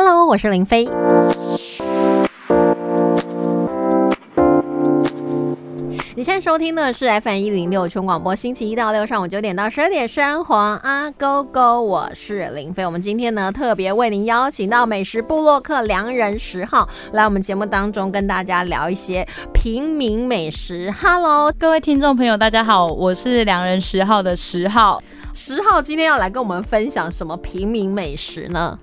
Hello，我是林飞。你现在收听的是 FM 一零六全广播，星期一到六上午九点到十二点，生活啊勾勾，我是林飞。我们今天呢特别为您邀请到美食部落客良人十号来我们节目当中跟大家聊一些平民美食。Hello，各位听众朋友，大家好，我是良人十号的十号。十号今天要来跟我们分享什么平民美食呢？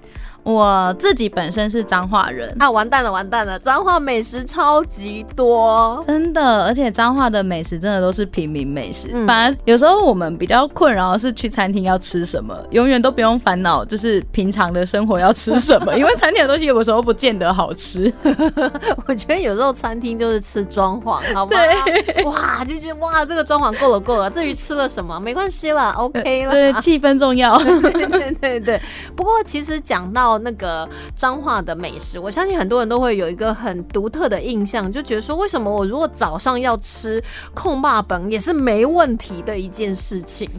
我自己本身是彰化人啊，完蛋了，完蛋了！彰化美食超级多，真的，而且彰化的美食真的都是平民美食。反而有时候我们比较困扰的是去餐厅要吃什么，永远都不用烦恼，就是平常的生活要吃什么，因为餐厅的东西有时候不见得好吃。我觉得有时候餐厅就是吃装潢，好吗？哇，就觉得哇，这个装潢够了够了，至于吃了什么没关系了，OK 了。对，气氛重要。对对对。不过其实讲到。那个彰化的美食，我相信很多人都会有一个很独特的印象，就觉得说，为什么我如果早上要吃控霸本也是没问题的一件事情？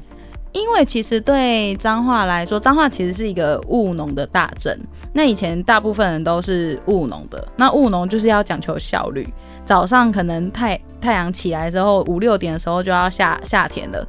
因为其实对彰化来说，彰化其实是一个务农的大镇。那以前大部分人都是务农的，那务农就是要讲求效率，早上可能太太阳起来之后五六点的时候就要下下田了，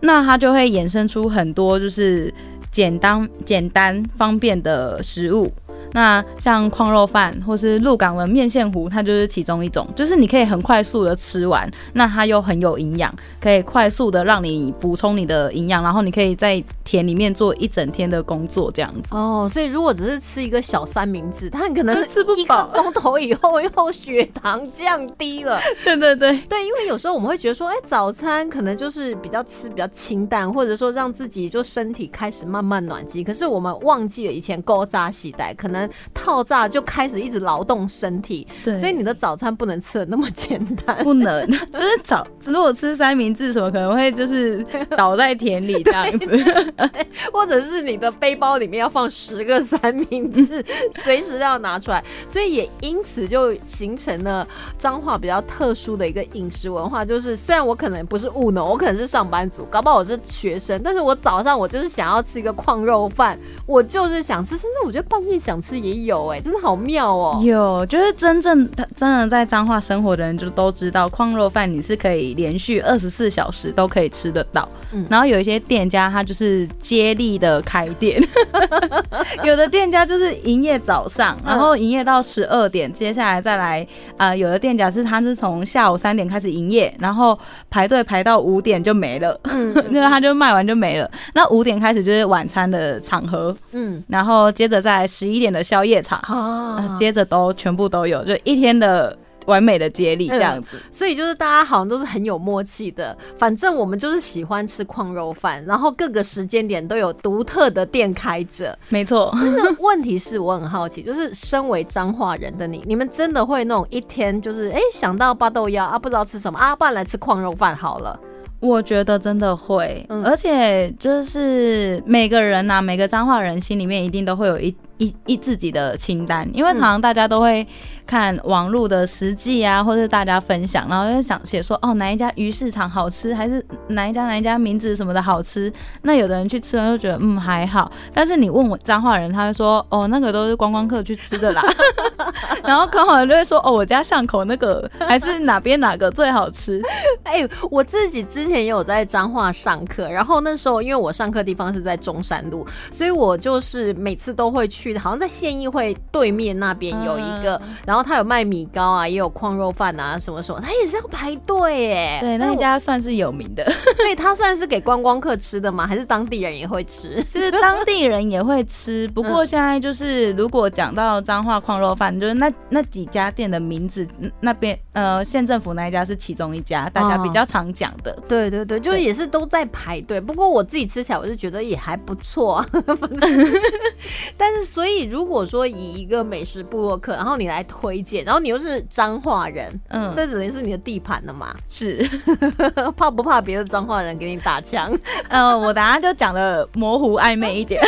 那它就会衍生出很多就是。简单、简单、方便的食物。那像矿肉饭或是鹿港的面线糊，它就是其中一种，就是你可以很快速的吃完，那它又很有营养，可以快速的让你补充你的营养，然后你可以在田里面做一整天的工作这样子。哦，所以如果只是吃一个小三明治，它可能 吃不饱，钟头以后又血糖降低了。对对对对，因为有时候我们会觉得说，哎，早餐可能就是比较吃比较清淡，或者说让自己就身体开始慢慢暖机，可是我们忘记了以前勾扎系带可能。套炸就开始一直劳动身体，对，所以你的早餐不能吃的那么简单，不能，就是早如果吃三明治什么可能会就是倒在田里这样子，或者是你的背包里面要放十个三明治，随时要拿出来，所以也因此就形成了彰化比较特殊的一个饮食文化，就是虽然我可能不是务农，我可能是上班族，搞不好我是学生，但是我早上我就是想要吃一个矿肉饭，我就是想吃，甚至我觉得半夜想吃也。有哎，真的好妙哦！有，就是真正他真的在彰化生活的人就都知道，矿肉饭你是可以连续二十四小时都可以吃得到。嗯，然后有一些店家他就是接力的开店，有的店家就是营业早上，然后营业到十二点，接下来再来啊，有的店家是他是从下午三点开始营业，然后排队排到五点就没了，嗯，因 为他就卖完就没了。那五点开始就是晚餐的场合，嗯，然后接着在十一点的宵夜。夜场啊，接着都全部都有，就一天的完美的接力这样子，所以就是大家好像都是很有默契的。反正我们就是喜欢吃矿肉饭，然后各个时间点都有独特的店开着。没错，问题是我很好奇，就是身为彰化人的你，你们真的会那种一天就是哎想到八豆腰啊，不知道吃什么啊，不然来吃矿肉饭好了。我觉得真的会，而且就是每个人呐，每个彰化人心里面一定都会有一。一一自己的清单，因为常常大家都会看网络的实际啊，或是大家分享，然后就想写说哦哪一家鱼市场好吃，还是哪一家哪一家名字什么的好吃。那有的人去吃了就觉得嗯还好，但是你问我彰化人，他会说哦那个都是观光客去吃的啦。然后刚好就会说哦我家巷口那个 还是哪边哪个最好吃。哎，我自己之前也有在彰化上课，然后那时候因为我上课地方是在中山路，所以我就是每次都会去。好像在县议会对面那边有一个，然后他有卖米糕啊，也有矿肉饭啊，什么什么，他也是要排队哎。对，那家算是有名的，所以他算是给观光客吃的吗？还是当地人也会吃？是当地人也会吃，不过现在就是如果讲到彰化矿肉饭，就是那那几家店的名字，那边呃县政府那一家是其中一家，大家比较常讲的。对对对，就是也是都在排队。不过我自己吃起来，我是觉得也还不错，但是。所以，如果说以一个美食部落客，然后你来推荐，然后你又是彰化人，嗯，这只能是你的地盘了嘛？是，怕不怕别的彰化人给你打枪？呃，我等下就讲的模糊暧昧一点。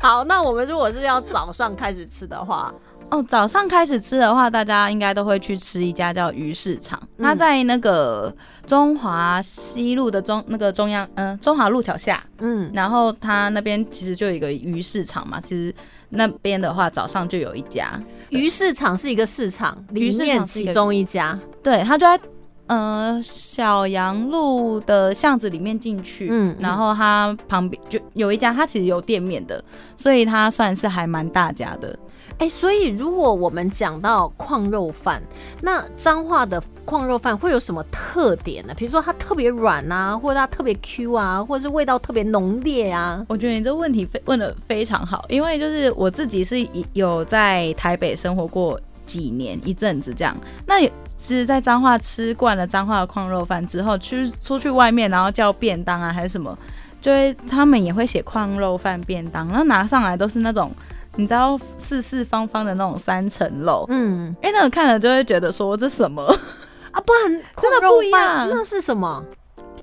好，那我们如果是要早上开始吃的话。哦，早上开始吃的话，大家应该都会去吃一家叫鱼市场。它在那个中华西路的中那个中央，嗯，中华路桥下。嗯，然后它那边其实就有一个鱼市场嘛，其实那边的话早上就有一家鱼市场是一个市场里面其中一家，对，它就在呃小洋路的巷子里面进去，嗯，然后它旁边就有一家，它其实有店面的，所以它算是还蛮大家的。哎，所以如果我们讲到矿肉饭，那彰化的矿肉饭会有什么特点呢？比如说它特别软啊，或者它特别 Q 啊，或者是味道特别浓烈啊？我觉得你这问题非问的非常好，因为就是我自己是有在台北生活过几年一阵子这样，那是在彰化吃惯了彰化的矿肉饭之后，去出去外面然后叫便当啊还是什么，就会他们也会写矿肉饭便当，然后拿上来都是那种。你知道四四方方的那种三层楼，嗯，哎，那个看了就会觉得说这什么啊？不然 真的不一样，那是什么？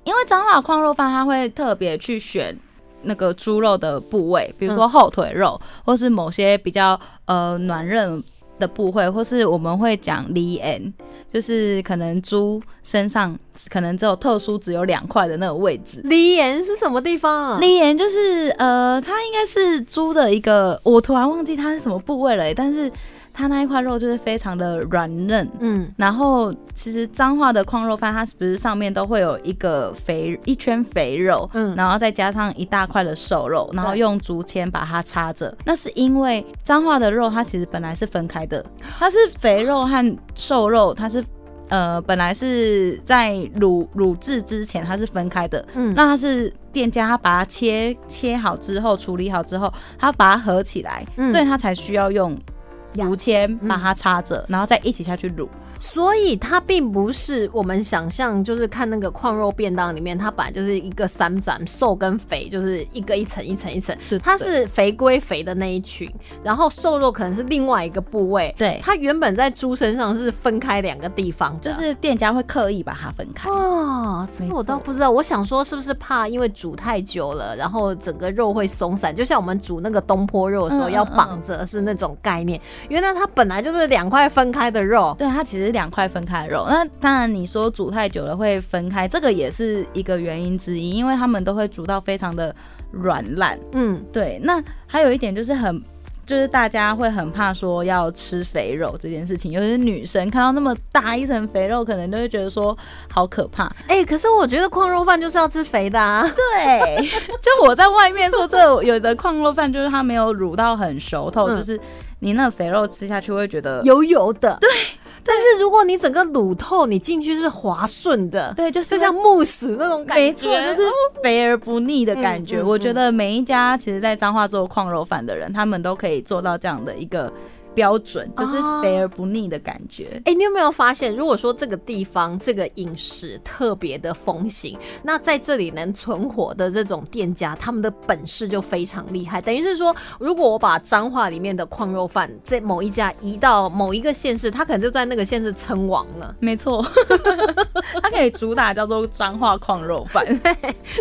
因为长老矿肉饭它会特别去选那个猪肉的部位，比如说后腿肉，或是某些比较呃软韧的部位，或是我们会讲里眼。就是可能猪身上可能只有特殊只有两块的那个位置。梨眼是什么地方啊？梨眼就是呃，它应该是猪的一个，我突然忘记它是什么部位了，但是。它那一块肉就是非常的软嫩，嗯，然后其实彰化的矿肉饭，它是不是上面都会有一个肥一圈肥肉，嗯，然后再加上一大块的瘦肉，然后用竹签把它插着。那是因为彰化的肉它其实本来是分开的，它是肥肉和瘦肉，它是呃本来是在卤卤制之前它是分开的，嗯，那它是店家他把它切切好之后处理好之后，他把它合起来，所以他才需要用。竹签把它插着，然后再一起下去卤。所以它并不是我们想象，就是看那个矿肉便当里面，它本来就是一个三斩瘦跟肥，就是一个一层一层一层。它是肥归肥的那一群，然后瘦肉可能是另外一个部位。对，它原本在猪身上是分开两个地方，就是店家会刻意把它分开。哦，这个我倒不知道。我想说是不是怕因为煮太久了，然后整个肉会松散，就像我们煮那个东坡肉的时候要绑着是那种概念。原来它本来就是两块分开的肉。对，它其实。两块分开的肉，那当然你说煮太久了会分开，这个也是一个原因之一，因为他们都会煮到非常的软烂。嗯，对。那还有一点就是很，就是大家会很怕说要吃肥肉这件事情，尤其是女生看到那么大一层肥肉，可能都会觉得说好可怕。哎，可是我觉得矿肉饭就是要吃肥的啊。对，就我在外面说这有的矿肉饭就是它没有卤到很熟透，就是你那肥肉吃下去会觉得油油的。对。但是如果你整个卤透，你进去是滑顺的，对，就是就像慕斯那种感觉，没错，就是肥而不腻的感觉。我觉得每一家其实，在彰化做矿肉饭的人，他们都可以做到这样的一个。标准就是肥而不腻的感觉。哎，你有没有发现，如果说这个地方这个饮食特别的风行，那在这里能存活的这种店家，他们的本事就非常厉害。等于是说，如果我把彰化里面的矿肉饭在某一家移到某一个县市，他可能就在那个县市称王了。没错，他可以主打叫做彰化矿肉饭，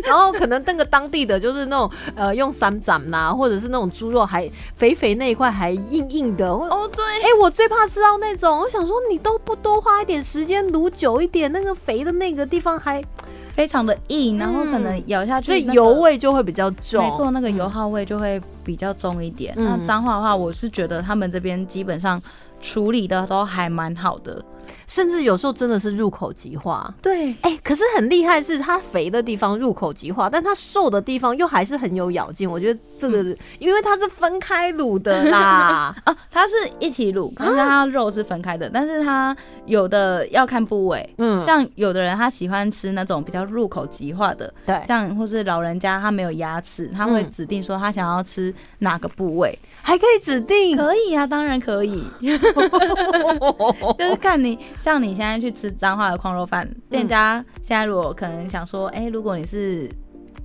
然后可能那个当地的就是那种呃用三斩呐，或者是那种猪肉还肥肥那一块还硬硬的。哦，对，哎，我最怕吃到那种，我想说你都不多花一点时间卤久一点，那个肥的那个地方还 非常的硬，然后可能咬下去，所以油味就会比较重，没错，那个油耗味就会比较重一点。那脏话的话，我是觉得他们这边基本上处理的都还蛮好的。甚至有时候真的是入口即化，对，哎，可是很厉害，是它肥的地方入口即化，但它瘦的地方又还是很有咬劲。我觉得这个，因为它是分开卤的啦，啊，它是一起卤，可是它肉是分开的，但是它有的要看部位，嗯，像有的人他喜欢吃那种比较入口即化的，对，像或是老人家他没有牙齿，他会指定说他想要吃哪个部位，还可以指定，可以啊，当然可以，就是看你。像你现在去吃彰化的矿肉饭，店家现在如果可能想说，哎，如果你是。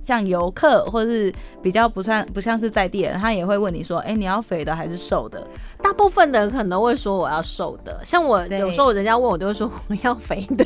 像游客或者是比较不算不像是在地人，他也会问你说：“哎，你要肥的还是瘦的？”大部分的人可能会说我要瘦的。像我有时候人家问我，都会说我要肥的。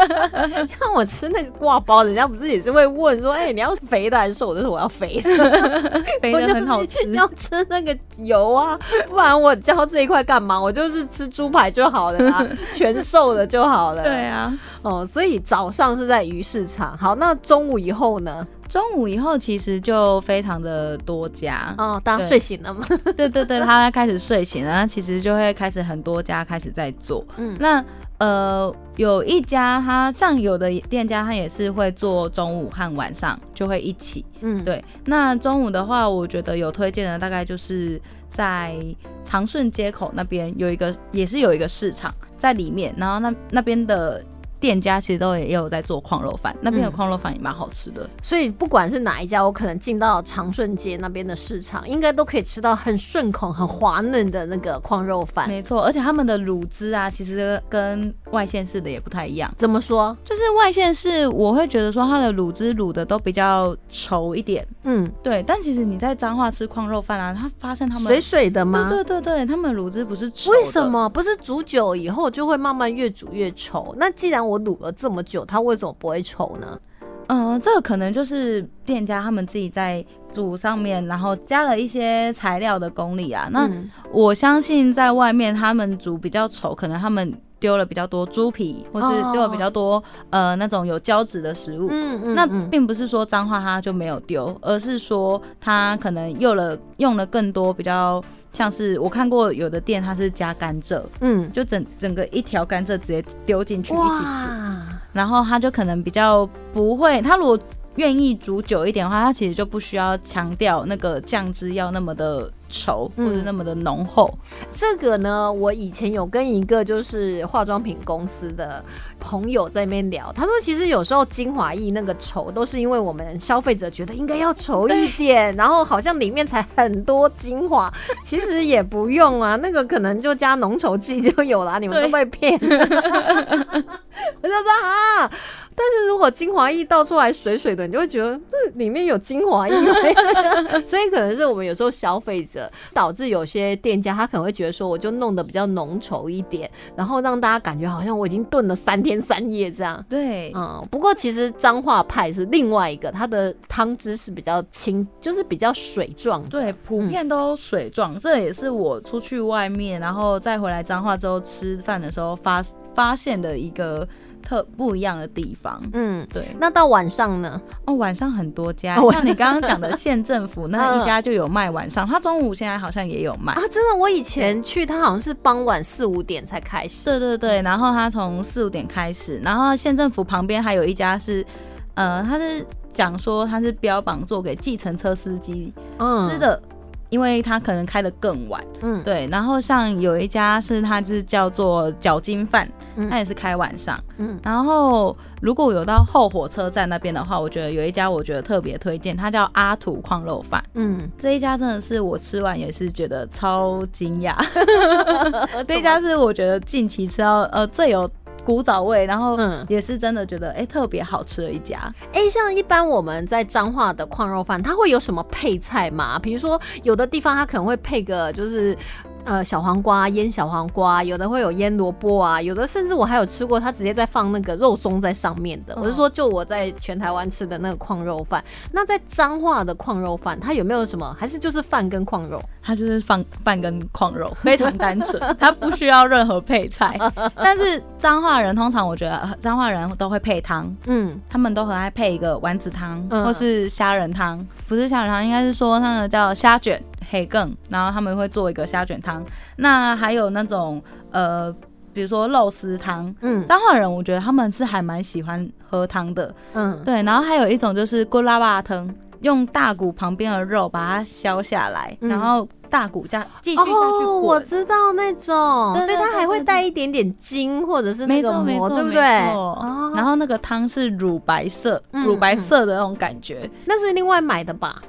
像我吃那个挂包，人家不是也是会问说：“哎，你要肥的还是瘦？”我就说我要肥的，肥的很好吃。要吃那个油啊，不然我教这一块干嘛？我就是吃猪排就好了啊，全瘦的就好了。对啊，哦，所以早上是在鱼市场。好，那中午以后呢？中午以后其实就非常的多家，哦，大家睡醒了吗？对对对，他开始睡醒了，那其实就会开始很多家开始在做。嗯那呃，有一家他像有的店家，他也是会做中午和晚上就会一起。嗯，对，那中午的话，我觉得有推荐的大概就是在长顺街口那边有一个，也是有一个市场在里面，然后那那边的店家其实都也也有在做矿肉饭，那边的嗯矿肉饭也蛮好吃的。所以不管是哪一家，我可能进到长顺街那边的市场，应该都可以吃到很顺口、很滑嫩的那个矿肉饭。没错，而且他们的卤汁啊，其实跟外县市的也不太一样。怎么说？就是外县市，我会觉得说它的卤汁卤的都比较稠一点，嗯，对。但其实你在彰化吃矿肉饭啊，他发现他们水水的吗？对对对对，他们卤汁不是稠为什？么不是煮久以后就会慢慢越煮越稠？那既然我卤了这么久，它为什么不会稠呢？嗯、这个可能就是店家他们自己在煮上面，然后加了一些材料的功力啊。那嗯我相信在外面他们煮比较稠，可能他们丢了比较多猪皮，或是哦丢了比较多、呃那种有胶质的食物。那并不是说脏话它就没有丢，而是说它可能用了用了更多比较像是我看过有的店它是加甘蔗，嗯，就整整个一条甘蔗直接丢进去一起煮，然后它就可能比较不会，它如果愿意煮久一点的话，它其实就不需要强调那个酱汁要那么的稠嗯或者那么的浓厚。这个呢，我以前有跟一个就是化妆品公司的朋友在那边聊，他说其实有时候精华液那个稠都是因为我们消费者觉得应该要稠一点，然后好像里面才很多精华，其实也不用啊，那个可能就加浓稠剂就有了，你们都被骗。我就说啊，但是如果精华液倒出来水水的，你就会觉得这里面有精华液，所以可能是我们有时候消费者导致有些店家他可能会觉得说，我就弄得比较浓稠一点，然后让大家感觉好像我已经炖了三天三夜这样。对，嗯，不过其实彰化派是另外一个，它的汤汁是比较清，就是比较水状。对，普遍都水状，这也是我出去外面，然后再回来彰化之后吃饭的时候发发现的一个特不一样的地方。嗯，对，那到晚上呢？哦，晚上很多家，哦像你刚刚讲的县政府 那嗯一家就有卖晚上，他中午现在好像也有卖啊，。真的，我以前去，他好像是傍晚四五点才开始。对对对，然后他从四五点开始，然后县政府旁边还有一家是，呃，他是讲说他是标榜做给计程车司机嗯吃，的，因为他可能开的更晚。嗯，对，然后像有一家是它是叫做脚筋饭，嗯它也是开晚上。嗯然后如果有到后火车站那边的话，我觉得有一家我觉得特别推荐，它叫阿土矿肉饭。嗯，这一家真的是我吃完也是觉得超惊讶，这一家是我觉得近期吃到呃最有古早味，然后嗯也是真的觉得哎、特别好吃的一家。哎、像一般我们在彰化的矿肉饭，它会有什么配菜吗？比如说有的地方它可能会配个就是。呃，小黄瓜腌小黄瓜，有的会有腌萝卜啊，有的甚至我还有吃过，它直接在放那个肉松在上面的。哦我是说，就我在全台湾吃的那个矿肉饭，那在彰化的矿肉饭，它有没有什么？还是就是饭跟矿肉？它就是放饭跟矿肉，非常单纯，它不需要任何配菜。但是彰化人通常我觉得呃彰化人都会配汤，嗯，他们都很爱配一个丸子汤、嗯或是虾仁汤，不是虾仁汤，应该是说那个叫虾卷黑更，然后他们会做一个虾卷汤。那还有那种呃，比如说肉丝汤。嗯彰化人我觉得他们是还蛮喜欢喝汤的，嗯，对。然后还有一种就是咕拉巴汤，用大骨旁边的肉把它削下来，嗯然后大骨架继续下去哦，我。知道那种，所以它还会带一点点筋或者是那没个膜，对不对？然后那个汤是乳白色，嗯乳白色的那种感觉，那是另外买的吧？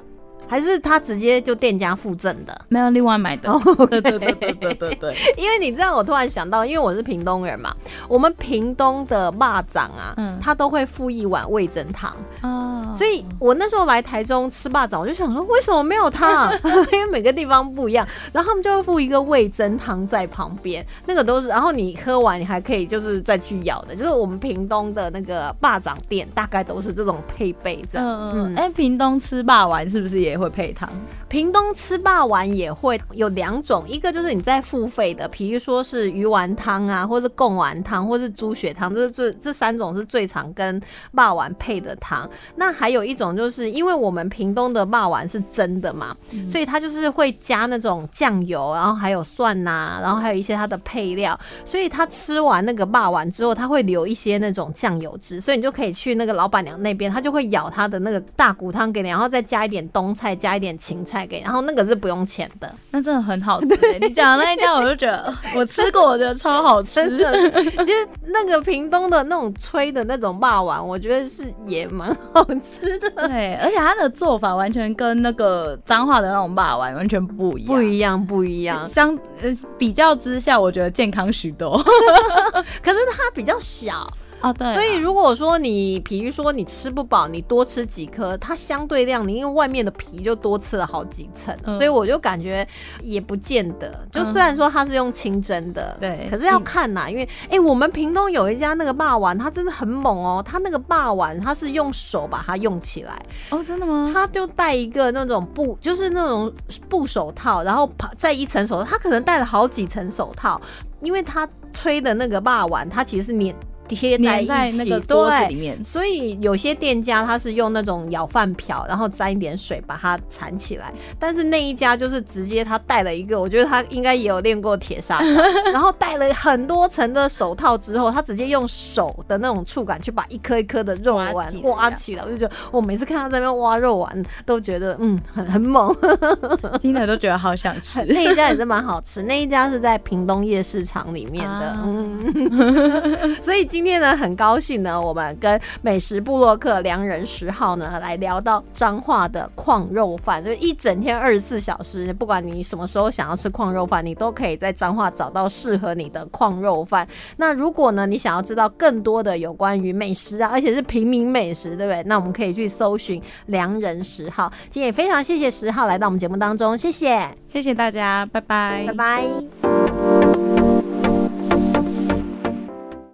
还是他直接就店家附赠的？没有另外买的。哦 对对对对对对对。因为你知道，我突然想到，因为我是屏东人嘛，我们屏东的蚂蚱啊，嗯他都会附一碗味增汤，哦所以我那时候来台中吃蚂蚱，我就想说，为什么没有汤？因为每个地方不一样，然后他们就会附一个味增汤在旁边，那个都是，然后你喝完你还可以就是再去舀的，就是我们屏东的那个霸掌店大概都是这种配备这样。嗯嗯，哎、屏东吃霸丸是不是也会配汤？屏东吃霸丸也会有两种，一个就是你在付费的，比如说是鱼丸汤啊，或是贡丸汤，或是猪血汤，这这这三种是最常跟霸丸配的汤。那还有一种就是因为我们屏东的霸丸是真的嘛，所以它就是会加那种酱油，然后还有蒜呐、然后还有一些它的配料，所以他吃完那个霸丸之后，他会留一些那种酱油汁，所以你就可以去那个老板娘那边，他就会舀他的那个大骨汤给你，然后再加一点冬菜，加一点芹菜给你，然后那个是不用钱的，那真的很好吃欸。你讲的那一家，我就觉得 我吃过，我觉得超好吃真的。其实那个屏东的那种吹的那种霸王，我觉得是也蛮好吃的，对，而且它的做法完全跟那个脏话的那种霸王完全不一样，不一样，不一样。相呃比较之下，我觉得健康许多。可是它比较小，哦，对啊，所以如果说你，比如说你吃不饱，你多吃几颗，它相对量，你因为外面的皮就多吃了好几层，嗯。所以我就感觉也不见得。就虽然说它是用清蒸的，对。可是要看呐，因为哎、我们屏东有一家那个霸丸，它真的很猛哦，它那个霸丸它是用手把它用起来，哦，真的吗？他就戴一个那种布，就是那种布手套，然后旁再一层手套，他可能戴了好几层手套，因为他吹的那个霸丸，它其实是粘贴在那个锅子里对。面。所以有些店家他是用那种舀饭瓢，然后沾一点水把它缠起来，但是那一家就是直接他戴了一个，我觉得他应该也有练过铁砂掌，然后戴了很多层的手套之后，他直接用手的那种触感去把一颗一颗的肉丸挖起来，我就觉得我每次看他在那边挖肉丸，都觉得嗯很很猛。听了都觉得好想吃。那一家也是蛮好吃，那一家是在屏东夜市场里面的，啊嗯，所以今天呢，很高兴呢，我们跟美食部落客良人十号呢来聊到彰化的矿肉饭，就一整天二十四小时，不管你什么时候想要吃矿肉饭，你都可以在彰化找到适合你的矿肉饭。那如果呢，你想要知道更多的有关于美食啊，而且是平民美食，对不对？那我们可以去搜寻良人十号。今天也非常谢谢十号来到我们节目当中，谢谢，谢谢大家，拜拜，拜拜。